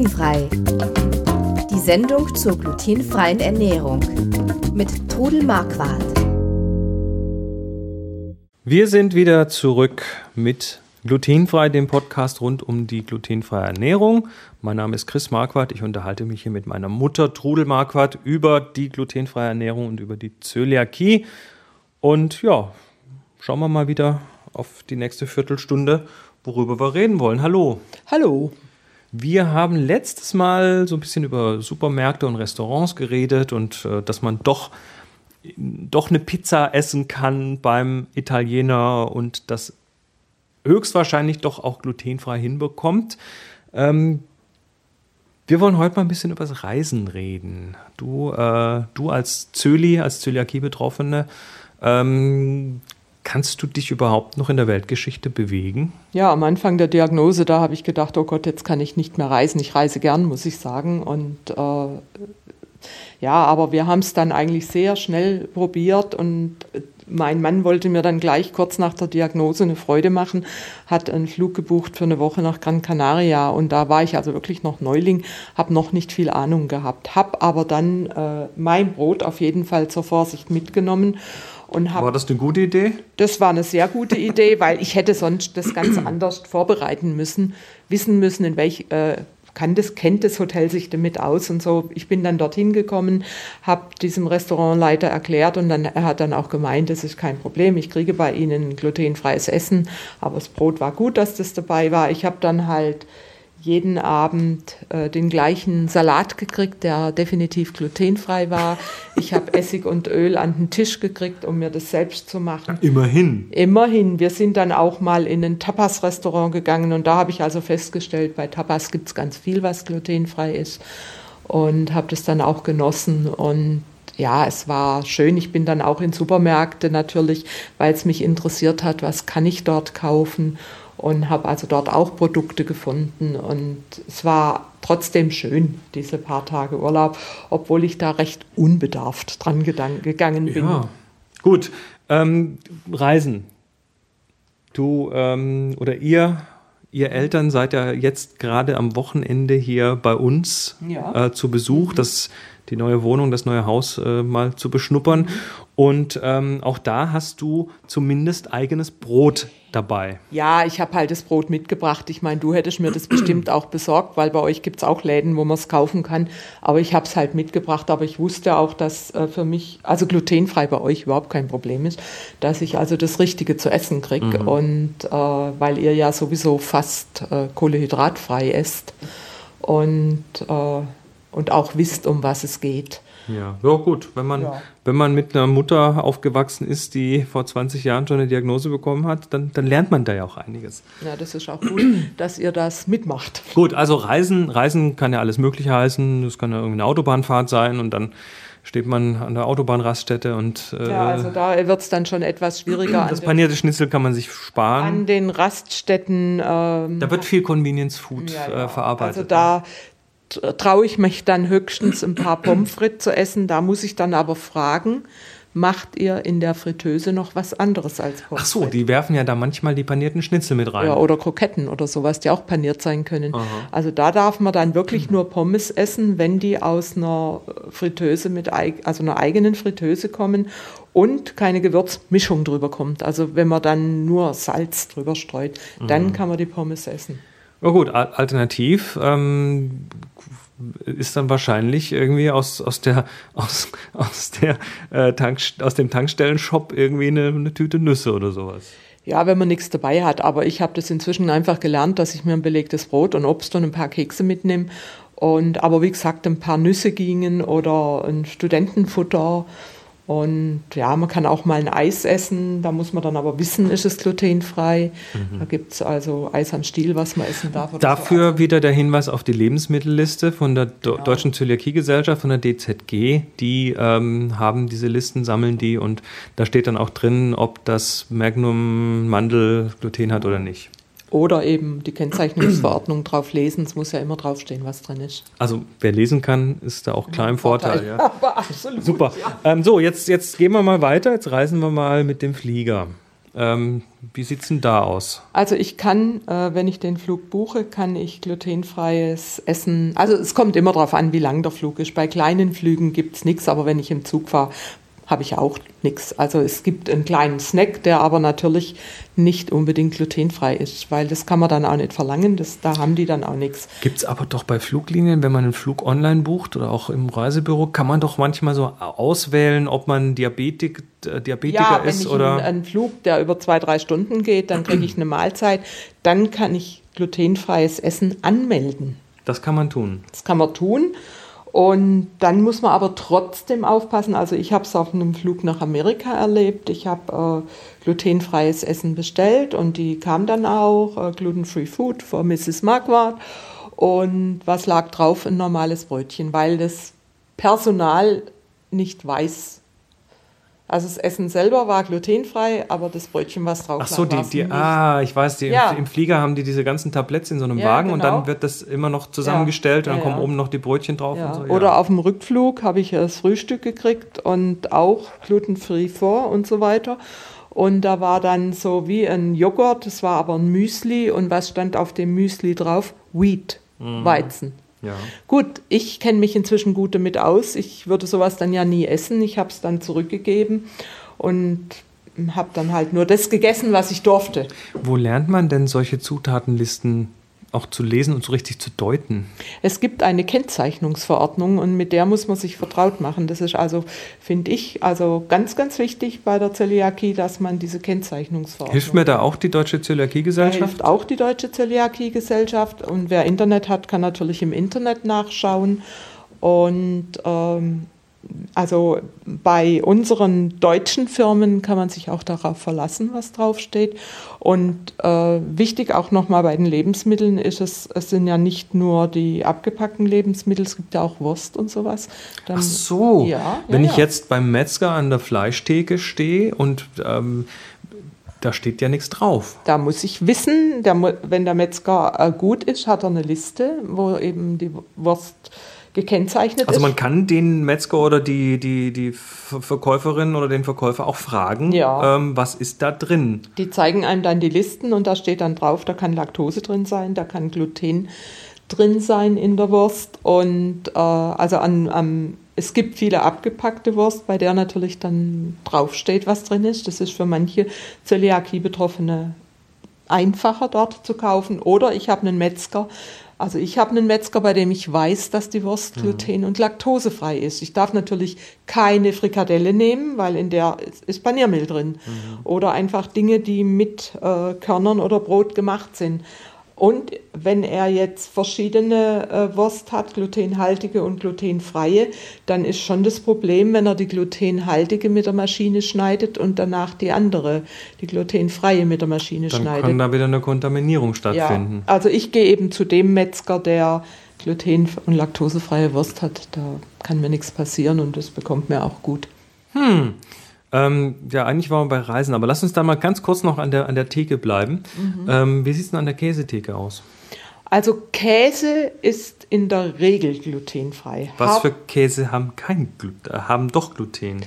Glutenfrei. Die Sendung zur glutenfreien Ernährung mit Trudel Marquardt. Wir sind wieder zurück mit Glutenfrei, dem Podcast rund um die glutenfreie Ernährung. Mein Name ist Chris Marquardt. Ich unterhalte mich hier mit meiner Mutter Trudel Marquardt über die glutenfreie Ernährung und über die Zöliakie. Und ja, schauen wir mal wieder auf die nächste Viertelstunde, worüber wir reden wollen. Hallo. Hallo. Wir haben letztes Mal so ein bisschen über Supermärkte und Restaurants geredet und äh, dass man doch, doch eine Pizza essen kann beim Italiener und das höchstwahrscheinlich doch auch glutenfrei hinbekommt. Ähm, wir wollen heute mal ein bisschen über das Reisen reden. Du, äh, du als Zöli, als Zöliakie-Betroffene, ähm, Kannst du dich überhaupt noch in der Weltgeschichte bewegen? Ja, am Anfang der Diagnose, da habe ich gedacht, oh Gott, jetzt kann ich nicht mehr reisen. Ich reise gern, muss ich sagen. Und äh, ja, aber wir haben es dann eigentlich sehr schnell probiert und mein Mann wollte mir dann gleich kurz nach der Diagnose eine Freude machen, hat einen Flug gebucht für eine Woche nach Gran Canaria und da war ich also wirklich noch Neuling, habe noch nicht viel Ahnung gehabt, habe aber dann äh, mein Brot auf jeden Fall zur Vorsicht mitgenommen und hab, war das eine gute Idee? Das war eine sehr gute Idee, weil ich hätte sonst das ganz anders vorbereiten müssen, wissen müssen, in welch äh, kann das, kennt das Hotel sich damit aus und so. Ich bin dann dorthin gekommen, habe diesem Restaurantleiter erklärt und dann, er hat dann auch gemeint, das ist kein Problem, ich kriege bei Ihnen glutenfreies Essen, aber das Brot war gut, dass das dabei war. Ich habe dann halt jeden Abend äh, den gleichen Salat gekriegt, der definitiv glutenfrei war. Ich habe Essig und Öl an den Tisch gekriegt, um mir das selbst zu machen. Immerhin. Immerhin. Wir sind dann auch mal in ein Tapas-Restaurant gegangen und da habe ich also festgestellt, bei Tapas gibt es ganz viel, was glutenfrei ist und habe das dann auch genossen und ja, es war schön. Ich bin dann auch in Supermärkte natürlich, weil es mich interessiert hat, was kann ich dort kaufen und habe also dort auch Produkte gefunden. Und es war trotzdem schön, diese paar Tage Urlaub, obwohl ich da recht unbedarft dran gegangen bin. Ja, gut. Ähm, Reisen. Du ähm, oder ihr, ihr Eltern seid ja jetzt gerade am Wochenende hier bei uns ja. äh, zu Besuch. Das die neue Wohnung, das neue Haus äh, mal zu beschnuppern. Und ähm, auch da hast du zumindest eigenes Brot dabei. Ja, ich habe halt das Brot mitgebracht. Ich meine, du hättest mir das bestimmt auch besorgt, weil bei euch gibt es auch Läden, wo man es kaufen kann. Aber ich habe es halt mitgebracht. Aber ich wusste auch, dass äh, für mich, also glutenfrei bei euch überhaupt kein Problem ist, dass ich also das Richtige zu essen kriege. Mhm. Und äh, weil ihr ja sowieso fast äh, kohlehydratfrei esst. Und äh, und auch wisst, um was es geht. Ja, ja gut, wenn man, ja. wenn man mit einer Mutter aufgewachsen ist, die vor 20 Jahren schon eine Diagnose bekommen hat, dann, dann lernt man da ja auch einiges. Ja, das ist auch gut, dass ihr das mitmacht. Gut, also Reisen, Reisen kann ja alles Mögliche heißen. Das kann ja irgendwie eine Autobahnfahrt sein und dann steht man an der Autobahnraststätte und. Äh, ja, also da wird es dann schon etwas schwieriger. Das panierte Schnitzel kann man sich sparen. An den Raststätten. Ähm, da wird viel Convenience Food ja, ja. Äh, verarbeitet. Also da traue ich mich dann höchstens ein paar Pommes frites zu essen. Da muss ich dann aber fragen, macht ihr in der Fritteuse noch was anderes als Pommes Ach so, die werfen ja da manchmal die panierten Schnitzel mit rein. Ja, oder Kroketten oder sowas, die auch paniert sein können. Aha. Also da darf man dann wirklich nur Pommes essen, wenn die aus einer Fritteuse mit, also einer eigenen Fritteuse kommen und keine Gewürzmischung drüber kommt. Also wenn man dann nur Salz drüber streut, dann mhm. kann man die Pommes essen. Na gut, alternativ ähm, ist dann wahrscheinlich irgendwie aus, aus, der, aus, aus, der, äh, Tank, aus dem Tankstellenshop irgendwie eine, eine Tüte Nüsse oder sowas. Ja, wenn man nichts dabei hat. Aber ich habe das inzwischen einfach gelernt, dass ich mir ein belegtes Brot und Obst und ein paar Kekse mitnehme. Und aber wie gesagt, ein paar Nüsse gingen oder ein Studentenfutter und ja, man kann auch mal ein Eis essen, da muss man dann aber wissen, ist es glutenfrei. Mhm. Da gibt es also Eis am Stiel, was man essen darf. Dafür so. Wieder der Hinweis auf die Lebensmittelliste von der genau. Deutschen Zöliakiegesellschaft, von der DZG. Die ähm, haben diese Listen, sammeln die und da steht dann auch drin, ob das Magnum Mandel Gluten hat oder nicht. Oder eben die Kennzeichnungsverordnung drauf lesen. Es muss ja immer draufstehen, was drin ist. Also wer lesen kann, ist da auch klar im Vorteil. Vorteil. Ja. Aber absolut. Super. Ja. Ähm, so, jetzt, jetzt gehen wir mal weiter. Jetzt reisen wir mal mit dem Flieger. Ähm, wie sieht es denn da aus? Also ich kann, äh, wenn ich den Flug buche, kann ich glutenfreies Essen. Also es kommt immer darauf an, wie lang der Flug ist. Bei kleinen Flügen gibt es nichts, aber wenn ich im Zug fahre, habe ich auch nichts. Also es gibt einen kleinen Snack, der aber natürlich nicht unbedingt glutenfrei ist, weil das kann man dann auch nicht verlangen, das, da haben die dann auch nichts. Gibt es aber doch bei Fluglinien, wenn man einen Flug online bucht oder auch im Reisebüro, kann man doch manchmal so auswählen, ob man Diabetik, äh, Diabetiker ja, ist wenn ich oder. Einen, einen Flug, der über zwei, drei Stunden geht, dann kriege ich eine Mahlzeit, dann kann ich glutenfreies Essen anmelden. Das kann man tun. Das kann man tun. Und dann muss man aber trotzdem aufpassen. Also ich habe es auf einem Flug nach Amerika erlebt. Ich habe äh, glutenfreies Essen bestellt und die kam dann auch, äh, Gluten-Free Food für Mrs. Marquardt. Und was lag drauf? Ein normales Brötchen, weil das Personal nicht weiß, also das Essen selber war glutenfrei, aber das Brötchen, was drauf Ach so, die, die, nicht. ah, ich weiß, die, Ja. im Flieger haben die diese ganzen Tabletts in so einem Ja, Wagen und genau. dann wird das immer noch zusammengestellt Ja, und dann kommen oben noch die Brötchen drauf und so. Oder auf dem Rückflug habe ich das Frühstück gekriegt und auch glutenfrei vor und so weiter. Und da war dann so wie ein Joghurt, das war aber ein Müsli und was stand auf dem Müsli drauf? Wheat, Weizen. Ja. Gut, ich kenne mich inzwischen gut damit aus. Ich würde sowas dann ja nie essen. Ich habe es dann zurückgegeben und habe dann halt nur das gegessen, was ich durfte. Wo lernt man denn solche Zutatenlisten auch zu lesen und so richtig zu deuten? Es gibt eine Kennzeichnungsverordnung und mit der muss man sich vertraut machen. Das ist also, finde ich, also ganz, ganz wichtig bei der Zöliakie, dass man diese Kennzeichnungsverordnung. Hilft mir da auch die Deutsche Zöliakiegesellschaft? hilft auch die Deutsche Zöliakie-Gesellschaft und wer Internet hat, kann natürlich im Internet nachschauen. Und ähm, also bei unseren deutschen Firmen kann man sich auch darauf verlassen, was draufsteht. Und äh, wichtig auch nochmal bei den Lebensmitteln ist es, es sind ja nicht nur die abgepackten Lebensmittel, es gibt ja auch Wurst und sowas. Dann, Ach so, Ja, wenn ja, ich ja. jetzt beim Metzger an der Fleischtheke stehe und ähm, da steht ja nichts drauf. Da muss ich wissen, der, wenn der Metzger äh, gut ist, hat er eine Liste, wo eben die Wurst gekennzeichnet Also ist. man kann den Metzger oder die, die, die Ver- Verkäuferin oder den Verkäufer auch fragen, Ja. ähm, was ist da drin? Die zeigen einem dann die Listen und da steht dann drauf, da kann Laktose drin sein, da kann Gluten drin sein in der Wurst. Und äh, also an, am, es gibt viele abgepackte Wurst, bei der natürlich dann draufsteht, was drin ist. Das ist für manche Zöliakie-Betroffene einfacher dort zu kaufen. Oder ich habe einen Metzger. Also ich habe einen Metzger, bei dem ich weiß, dass die Wurst gluten- und laktosefrei ist. Ich darf natürlich keine Frikadelle nehmen, weil in der ist- Paniermehl drin. Oder einfach Dinge, die mit äh, Körnern oder Brot gemacht sind. Und wenn er jetzt verschiedene äh, Wurst hat, glutenhaltige und glutenfreie, dann ist schon das Problem, wenn er die glutenhaltige mit der Maschine schneidet und danach die andere, die glutenfreie mit der Maschine Dann schneidet. kann da wieder eine Kontaminierung Ja, stattfinden. also ich gehe eben zu dem Metzger, der gluten- und laktosefreie Wurst hat. Da kann mir nichts passieren und das bekommt mir auch gut. Ähm, ja, eigentlich waren wir bei Reisen, aber lass uns da mal ganz kurz noch an der, an der Theke bleiben. Mhm. Ähm, wie sieht es denn an der Käsetheke aus? Also Käse ist in der Regel glutenfrei. Was für Käse haben kein Gluten, äh, haben doch Gluten?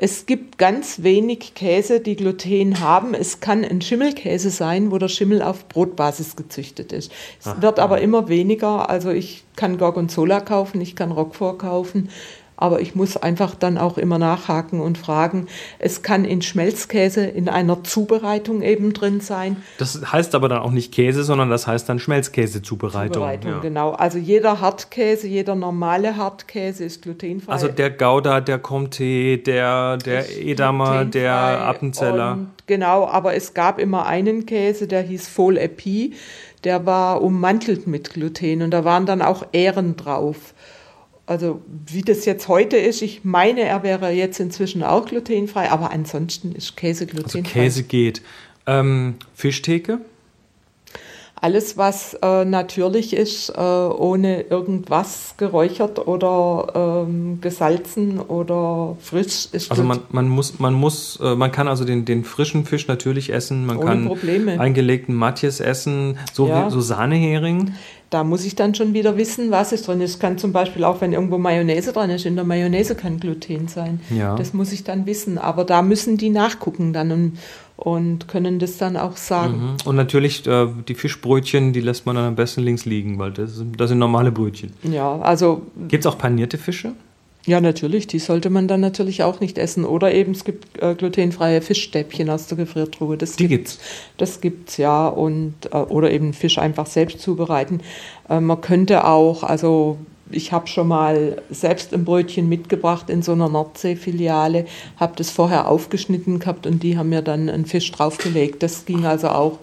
Es gibt ganz wenig Käse, die Gluten haben. Es kann ein Schimmelkäse sein, wo der Schimmel auf Brotbasis gezüchtet ist. Es wird aber immer weniger. Also ich kann Gorgonzola kaufen, ich kann Roquefort kaufen. Aber ich muss einfach dann auch immer nachhaken und fragen. Es kann in Schmelzkäse in einer Zubereitung eben drin sein. Das heißt aber dann auch nicht Käse, sondern das heißt dann Schmelzkäsezubereitung. Zubereitung, ja. genau. Also jeder Hartkäse, jeder normale Hartkäse ist glutenfrei. Also der Gouda, der Comté, der, der Edamer, der Appenzeller. Genau, aber es gab immer einen Käse, der hieß Fol Epi, der war ummantelt mit Gluten und da waren dann auch Ähren drauf. Also wie das jetzt heute ist, ich meine, er wäre jetzt inzwischen auch glutenfrei, aber ansonsten ist Käse Also glutenfrei. Käse geht. Ähm, Fischtheke? Alles, was äh, natürlich ist, äh, ohne irgendwas geräuchert oder ähm, gesalzen oder frisch, ist Also man, man muss, man muss, äh, man kann also den, den frischen Fisch natürlich essen, man Ohne kann Probleme. eingelegten Matjes essen, so, Ja. wie, so Sahnehering. Da muss ich dann schon wieder wissen, was ist drin. Es kann zum Beispiel auch, wenn irgendwo Mayonnaise dran ist, in der Mayonnaise kann Gluten sein. Ja. Das muss ich dann wissen. Aber da müssen die nachgucken dann und, und können das dann auch sagen. Mhm. Und natürlich äh, die Fischbrötchen, die lässt man dann am besten links liegen, weil das, sind- das sind normale Brötchen. Ja, also Gibt es auch panierte Fische? Ja, natürlich, die sollte man dann natürlich auch nicht essen. Oder eben es gibt äh, glutenfreie Fischstäbchen aus der Gefriertruhe. Das Die gibt's. Das gibt's ja und äh, oder eben Fisch einfach selbst zubereiten. Äh, man könnte auch, also ich habe schon mal selbst ein Brötchen mitgebracht in so einer Nordsee-Filiale, habe das vorher aufgeschnitten gehabt und die haben mir dann einen Fisch draufgelegt. Das ging also auch,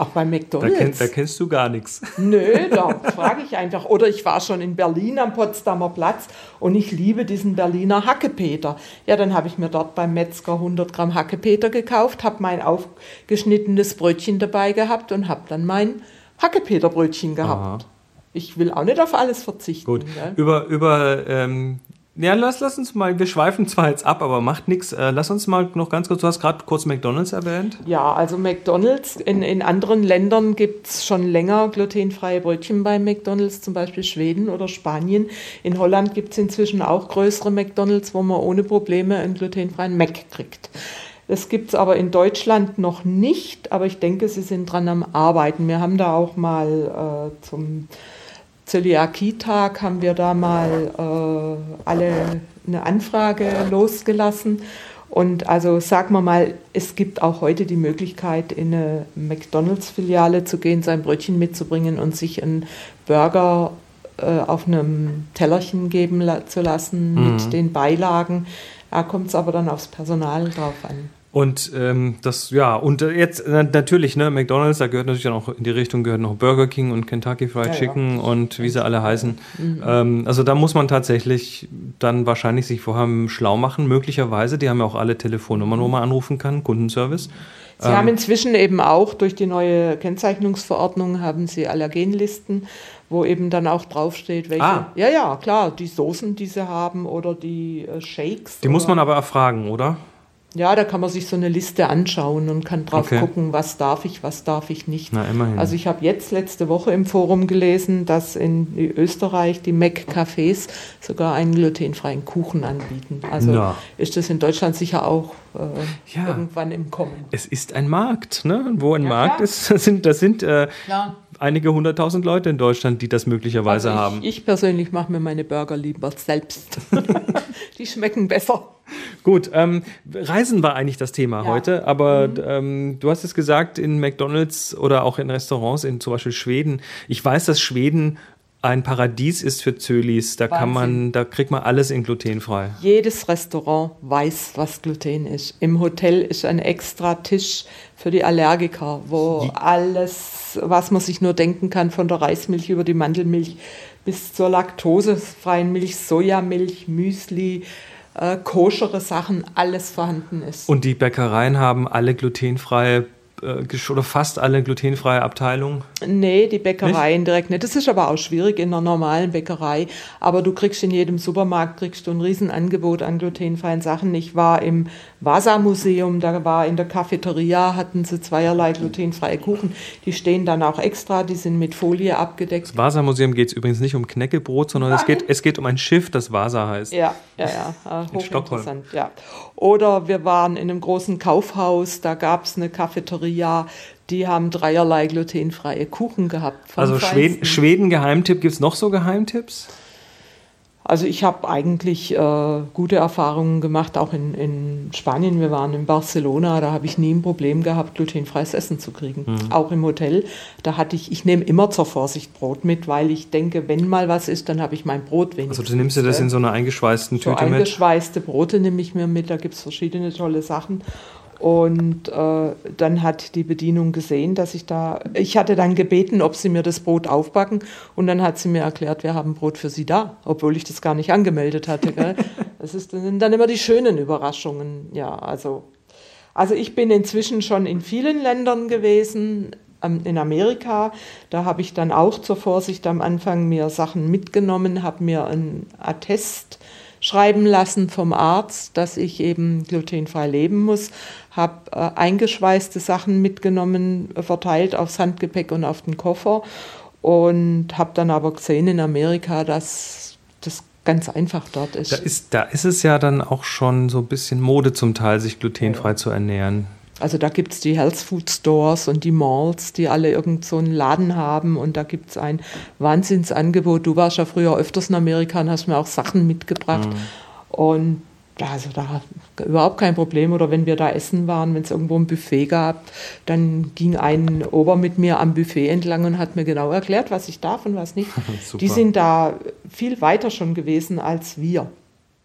auch bei Da, McDonald's. kenn, da kennst du gar nichts. Nö, da frage ich einfach. Oder ich war schon in Berlin am Potsdamer Platz und ich liebe diesen Berliner Hackepeter. Ja, dann habe ich mir dort beim Metzger 100 Gramm Hackepeter gekauft, habe mein aufgeschnittenes Brötchen dabei gehabt und habe dann mein Hackepeterbrötchen gehabt. Aha. Ich will auch nicht auf alles verzichten. Gut. gell? Über, über ähm, ja, lass, lass uns mal, wir schweifen zwar jetzt ab, aber macht nichts. Äh, lass uns mal noch ganz kurz, du hast gerade kurz McDonalds erwähnt. Ja, also McDonalds, in, in anderen Ländern gibt es schon länger glutenfreie Brötchen bei McDonalds, zum Beispiel Schweden oder Spanien. In Holland gibt es inzwischen auch größere McDonalds, wo man ohne Probleme einen glutenfreien Mac kriegt. Das gibt es aber in Deutschland noch nicht, aber ich denke, sie sind dran am Arbeiten. Wir haben da auch mal äh, zum Zöliakietag haben wir da mal äh, alle eine Anfrage losgelassen. Und also sagen wir mal, es gibt auch heute die Möglichkeit, in eine McDonalds-Filiale zu gehen, sein Brötchen mitzubringen und sich einen Burger äh, auf einem Tellerchen geben la zu lassen mit den Beilagen. Da kommt es aber dann aufs Personal drauf an. Und ähm, das, ja, und äh, jetzt natürlich, ne, McDonalds, da gehört natürlich auch in die Richtung gehört noch Burger King und Kentucky Fried Ja, ja. Chicken und wie sie alle heißen. Ähm, also da muss man tatsächlich dann wahrscheinlich sich vorher schlau machen, möglicherweise. Die haben ja auch alle Telefonnummern, wo man anrufen kann, Kundenservice. Sie haben inzwischen eben auch durch die neue Kennzeichnungsverordnung haben sie Allergenlisten, wo eben dann auch draufsteht, welche. Ah. Ja, ja, klar, die Soßen, die sie haben oder die äh, Shakes. Die muss man aber erfragen, oder? Ja, da kann man sich so eine Liste anschauen und kann drauf Okay. gucken, was darf ich, was darf ich nicht. Na, immerhin. Also ich habe jetzt letzte Woche im Forum gelesen, dass in Österreich die Mac-Cafés sogar einen glutenfreien Kuchen anbieten. Also Na. ist das in Deutschland sicher auch äh, Ja. irgendwann im Kommen. Es ist ein Markt, ne? Und Wo ein Ja, Markt klar. ist, das sind, das sind äh. Einige hunderttausend Leute in Deutschland, die das möglicherweise Also haben. ich, ich persönlich mache mir meine Burger lieber selbst. die schmecken besser. Gut, ähm, Reisen war eigentlich das Thema Ja. heute, aber ähm, du hast es gesagt, in McDonalds oder auch in Restaurants, in zum Beispiel Schweden. Ich weiß, dass Schweden ein Paradies ist für Zölis. Da kann man, Wahnsinn. da kriegt man alles in glutenfrei. Jedes Restaurant weiß, was Gluten ist. Im Hotel ist ein extra Tisch für die Allergiker, wo alles, was man sich nur denken kann, von der Reismilch über die Mandelmilch bis zur laktosefreien Milch, Sojamilch, Müsli, äh, koschere Sachen, alles vorhanden ist. Und die Bäckereien haben alle glutenfreie oder fast alle glutenfreie Abteilungen. Nee, die Bäckereien direkt nicht. Das ist aber auch schwierig in einer normalen Bäckerei. Aber du kriegst in jedem Supermarkt kriegst du ein Riesenangebot an glutenfreien Sachen. Ich war im Vasa-Museum, da war in der Cafeteria, hatten sie zweierlei glutenfreie Kuchen. Die stehen dann auch extra, die sind mit Folie abgedeckt. Das Vasa-Museum geht es übrigens nicht um Knäckebrot, sondern es geht, es geht um ein Schiff, das Vasa heißt. Ja, ja, ja, äh, In Stockholm. hochinteressant, ja. Oder wir waren in einem großen Kaufhaus, da gab es eine Cafeteria, die haben dreierlei glutenfreie Kuchen gehabt. Also Schweden. Schweden Geheimtipp, gibt es noch so Geheimtipps? Also ich habe eigentlich äh, gute Erfahrungen gemacht, auch in, in Spanien. Wir waren in Barcelona, da habe ich nie ein Problem gehabt, glutenfreies Essen zu kriegen. Mhm. Auch im Hotel, da hatte ich, ich nehme immer zur Vorsicht Brot mit, weil ich denke, wenn mal was ist, dann habe ich mein Brot wenigstens. Also du nimmst dir das in so einer eingeschweißten so Tüte mit. eingeschweißte Brote nehme ich mir mit, da gibt es verschiedene tolle Sachen. Und äh, dann hat die Bedienung gesehen, dass ich da, ich hatte dann gebeten, ob sie mir das Brot aufbacken und dann hat sie mir erklärt, wir haben Brot für sie da, obwohl ich das gar nicht angemeldet hatte. Gell? Das ist, sind dann immer die schönen Überraschungen. Ja, also, also ich bin inzwischen schon in vielen Ländern gewesen, in Amerika. Da habe ich dann auch zur Vorsicht am Anfang mir Sachen mitgenommen, habe mir ein Attest schreiben lassen vom Arzt, dass ich eben glutenfrei leben muss, habe äh, eingeschweißte Sachen mitgenommen, äh, verteilt aufs Handgepäck und auf den Koffer. und habe dann aber gesehen in Amerika, dass das ganz einfach dort ist. Da ist, da ist es ja dann auch schon so ein bisschen Mode zum Teil, sich glutenfrei ja. zu ernähren. Also da gibt es die Health Food Stores und die Malls, die alle irgend so einen Laden haben und da gibt es ein Wahnsinnsangebot. Du warst ja früher öfters in Amerika und hast mir auch Sachen mitgebracht. Mhm. Und also da überhaupt kein Problem. Oder wenn wir da essen waren, wenn es irgendwo ein Buffet gab, dann ging ein Ober mit mir am Buffet entlang und hat mir genau erklärt, was ich darf und was nicht. die sind da viel weiter schon gewesen als wir.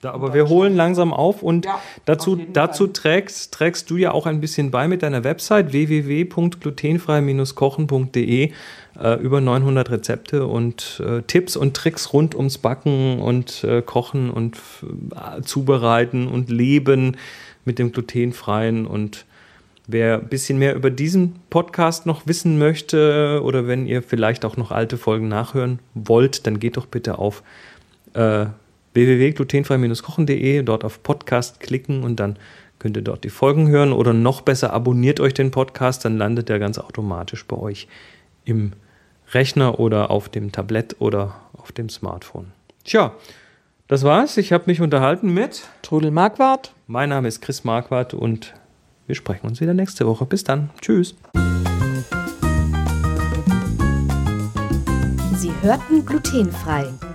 Ja, aber wir holen langsam auf und ja, dazu, dazu trägst, trägst du ja auch ein bisschen bei mit deiner Website www.glutenfrei-kochen.de äh, über 900 Rezepte und äh, Tipps und Tricks rund ums Backen und äh, Kochen und äh, Zubereiten und Leben mit dem glutenfreien. Und Wer ein bisschen mehr über diesen Podcast noch wissen möchte oder wenn ihr vielleicht auch noch alte Folgen nachhören wollt, dann geht doch bitte auf äh, www.glutenfrei-kochen.de, dort auf Podcast klicken und dann könnt ihr dort die Folgen hören oder noch besser abonniert euch den Podcast, dann landet er ganz automatisch bei euch im Rechner oder auf dem Tablett oder auf dem Smartphone. Tja, das war's. Ich habe mich unterhalten mit Trudel Marquardt. Mein Name ist Chris Marquardt und wir sprechen uns wieder nächste Woche. Bis dann. Tschüss. Sie hörten glutenfrei